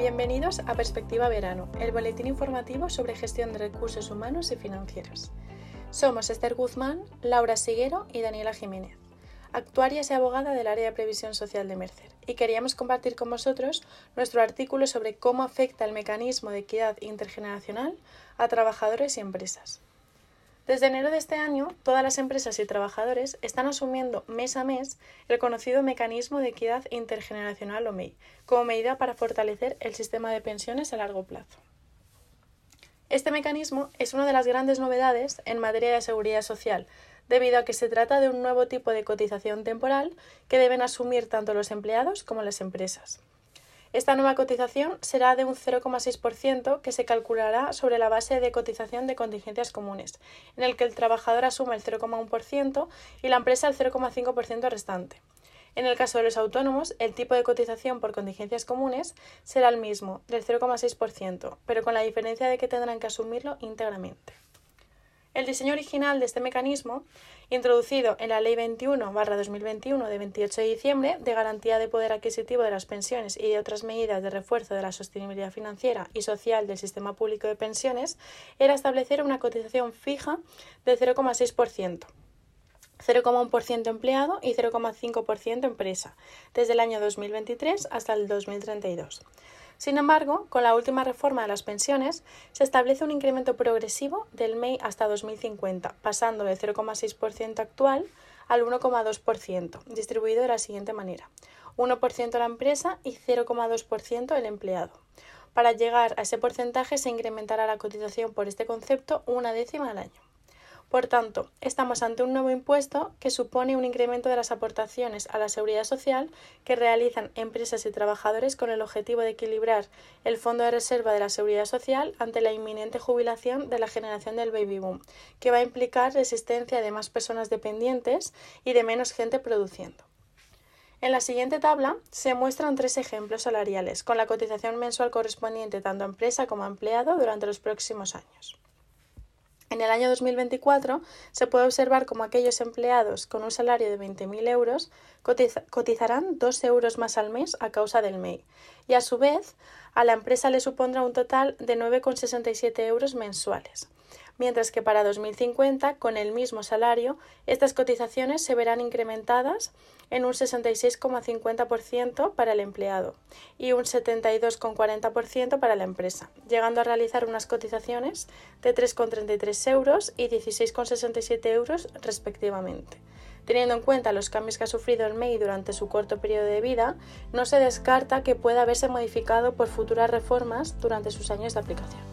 Bienvenidos a Perspectiva Verano, el boletín informativo sobre gestión de recursos humanos y financieros. Somos Esther Guzmán, Laura Siguero y Daniela Jiménez, actuarias y abogada del área de previsión social de Mercer, y queríamos compartir con vosotros nuestro artículo sobre cómo afecta el mecanismo de equidad intergeneracional a trabajadores y empresas. Desde enero de este año, todas las empresas y trabajadores están asumiendo mes a mes el conocido Mecanismo de Equidad Intergeneracional o MEI, como medida para fortalecer el sistema de pensiones a largo plazo. Este mecanismo es una de las grandes novedades en materia de seguridad social, debido a que se trata de un nuevo tipo de cotización temporal que deben asumir tanto los empleados como las empresas. Esta nueva cotización será de un 0,6% que se calculará sobre la base de cotización de contingencias comunes, en el que el trabajador asume el 0,1% y la empresa el 0,5% restante. En el caso de los autónomos, el tipo de cotización por contingencias comunes será el mismo, del 0,6%, pero con la diferencia de que tendrán que asumirlo íntegramente. El diseño original de este mecanismo, introducido en la Ley 21-2021 de 28 de diciembre de garantía de poder adquisitivo de las pensiones y de otras medidas de refuerzo de la sostenibilidad financiera y social del sistema público de pensiones, era establecer una cotización fija de 0,6%. 0,1% empleado y 0,5% empresa, desde el año 2023 hasta el 2032. Sin embargo, con la última reforma de las pensiones, se establece un incremento progresivo del MEI hasta 2050, pasando del 0,6% actual al 1,2%, distribuido de la siguiente manera. 1% la empresa y 0,2% el empleado. Para llegar a ese porcentaje se incrementará la cotización por este concepto una décima al año. Por tanto, estamos ante un nuevo impuesto que supone un incremento de las aportaciones a la seguridad social que realizan empresas y trabajadores con el objetivo de equilibrar el fondo de reserva de la seguridad social ante la inminente jubilación de la generación del baby boom, que va a implicar la existencia de más personas dependientes y de menos gente produciendo. En la siguiente tabla se muestran tres ejemplos salariales, con la cotización mensual correspondiente tanto a empresa como a empleado durante los próximos años. En el año 2024 se puede observar como aquellos empleados con un salario de 20.000 euros cotizarán 2 euros más al mes a causa del MEI y a su vez a la empresa le supondrá un total de 9,67 euros mensuales mientras que para 2050, con el mismo salario, estas cotizaciones se verán incrementadas en un 66,50% para el empleado y un 72,40% para la empresa, llegando a realizar unas cotizaciones de 3,33 euros y 16,67 euros respectivamente. Teniendo en cuenta los cambios que ha sufrido el MEI durante su corto periodo de vida, no se descarta que pueda haberse modificado por futuras reformas durante sus años de aplicación.